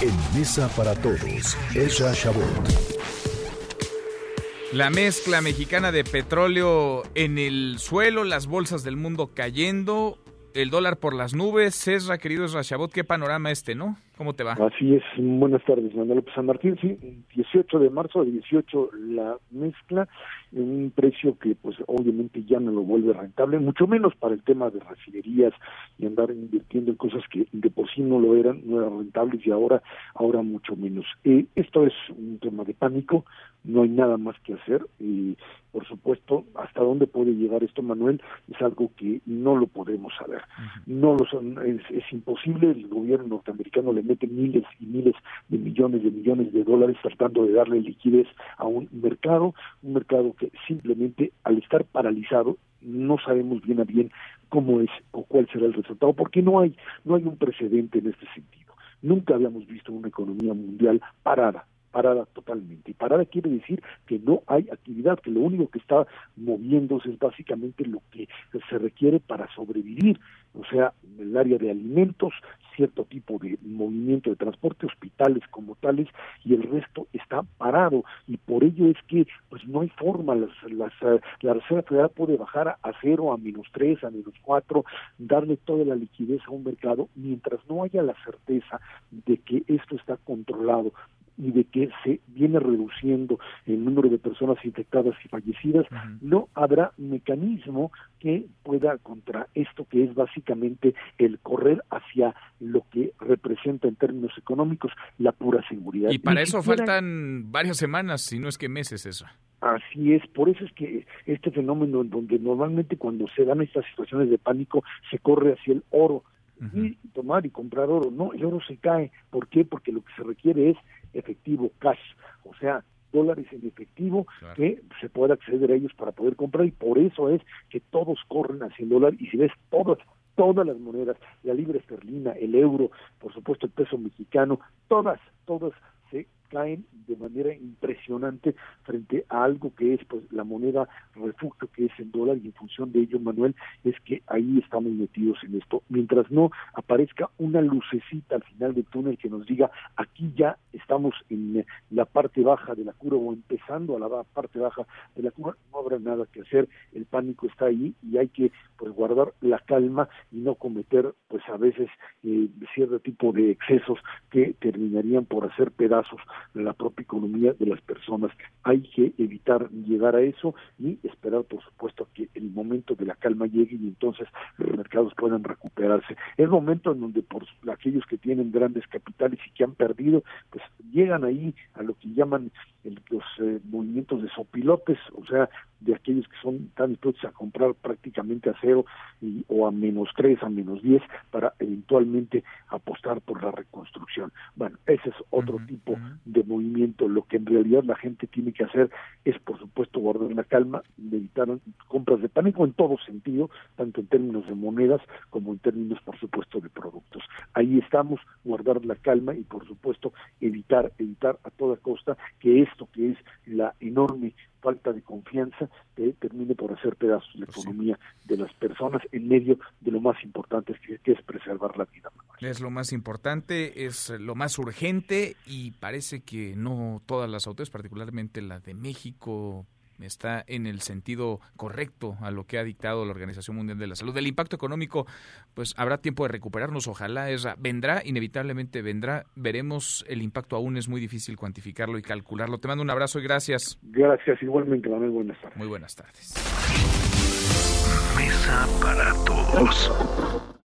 En Mesa para Todos, Ezra Shabot. La mezcla mexicana de petróleo en el suelo, las bolsas del mundo cayendo, el dólar por las nubes. Cesra, querido Rashabot, qué panorama este, ¿no? ¿Cómo te va? Así es. Buenas tardes, Manuel López San Martín. Sí, 18 de marzo, 18 la mezcla, en un precio que pues obviamente ya no lo vuelve rentable, mucho menos para el tema de refinerías y andar invirtiendo en cosas que de por sí no lo eran, no eran rentables y ahora, ahora mucho menos. Eh, esto es un tema de pánico, no hay nada más que hacer y por supuesto hasta dónde puede llegar esto Manuel es algo que no lo podemos saber no lo son, es, es, imposible el gobierno norteamericano le mete miles y miles de millones de millones de dólares tratando de darle liquidez a un mercado un mercado que simplemente al estar paralizado no sabemos bien a bien cómo es o cuál será el resultado porque no hay no hay un precedente en este sentido. Nunca habíamos visto una economía mundial parada parada totalmente. Y parada quiere decir que no hay actividad, que lo único que está moviéndose es básicamente lo que se requiere para sobrevivir, o sea, el área de alimentos, cierto tipo de movimiento de transporte, hospitales como tales, y el resto está parado. Y por ello es que pues no hay forma, las, las, la Reserva Federal puede bajar a cero, a menos tres, a menos cuatro, darle toda la liquidez a un mercado, mientras no haya la certeza de que esto está controlado, y de que se viene reduciendo el número de personas infectadas y fallecidas, no habrá mecanismo que pueda contra esto que es básicamente el correr hacia lo que representa en términos económicos la pura seguridad. Y para eso faltan varias semanas, si no es que meses eso. Así es, por eso es que este fenómeno en donde normalmente cuando se dan estas situaciones de pánico se corre hacia el oro, y tomar y comprar oro. No, el oro se cae. ¿Por qué? Porque lo que se requiere es efectivo, cash, o sea, dólares en efectivo que se pueda acceder a ellos para poder comprar y por eso es que todos corren hacia el dólar y si ves todas todas las monedas, la libra esterlina, el euro, por supuesto el peso mexicano, todas, todas caen de manera impresionante frente a algo que es pues la moneda refugio que es el dólar y en función de ello Manuel es que ahí estamos metidos en esto. Mientras no aparezca una lucecita al final del túnel que nos diga aquí ya estamos en la parte baja de la curva o empezando a la parte baja de la curva no habrá nada que hacer. El pánico está ahí y hay que pues guardar la calma y no cometer pues a veces eh, cierto tipo de excesos que terminarían por hacer pedazos la propia economía de las personas. Hay que evitar llegar a eso y esperar, por supuesto, que el momento de la calma llegue y entonces los mercados puedan recuperarse. Es momento en donde por aquellos que tienen grandes capitales y que han perdido, pues llegan ahí a lo que llaman los eh, movimientos de sopilotes, o sea, de aquellos que son tan dispuestos a comprar prácticamente a cero y, o a menos tres, a menos diez, para eventualmente apostar por la reconstrucción. Bueno, ese es otro tipo de movimiento. Lo que en realidad la gente tiene que hacer es, por supuesto, guardar la calma, evitar compras de pánico en todo sentido, tanto en términos de monedas como en términos, por supuesto, de productos. Ahí estamos, guardar la calma y, por supuesto, evitar, evitar a toda costa que esto que es la enorme falta de confianza que termine por hacer pedazos la economía de las personas en medio de lo más importante que, es preservar la vida. Es lo más importante, es lo más urgente y parece que no todas las autoridades, particularmente la de México, está en el sentido correcto a lo que ha dictado la Organización Mundial de la Salud. Del impacto económico, pues habrá tiempo de recuperarnos, ojalá es vendrá, inevitablemente vendrá, veremos el impacto aún es muy difícil cuantificarlo y calcularlo. Te mando un abrazo y gracias. Gracias, igualmente, Manuel, buenas tardes. Muy buenas tardes. Mesa para todos.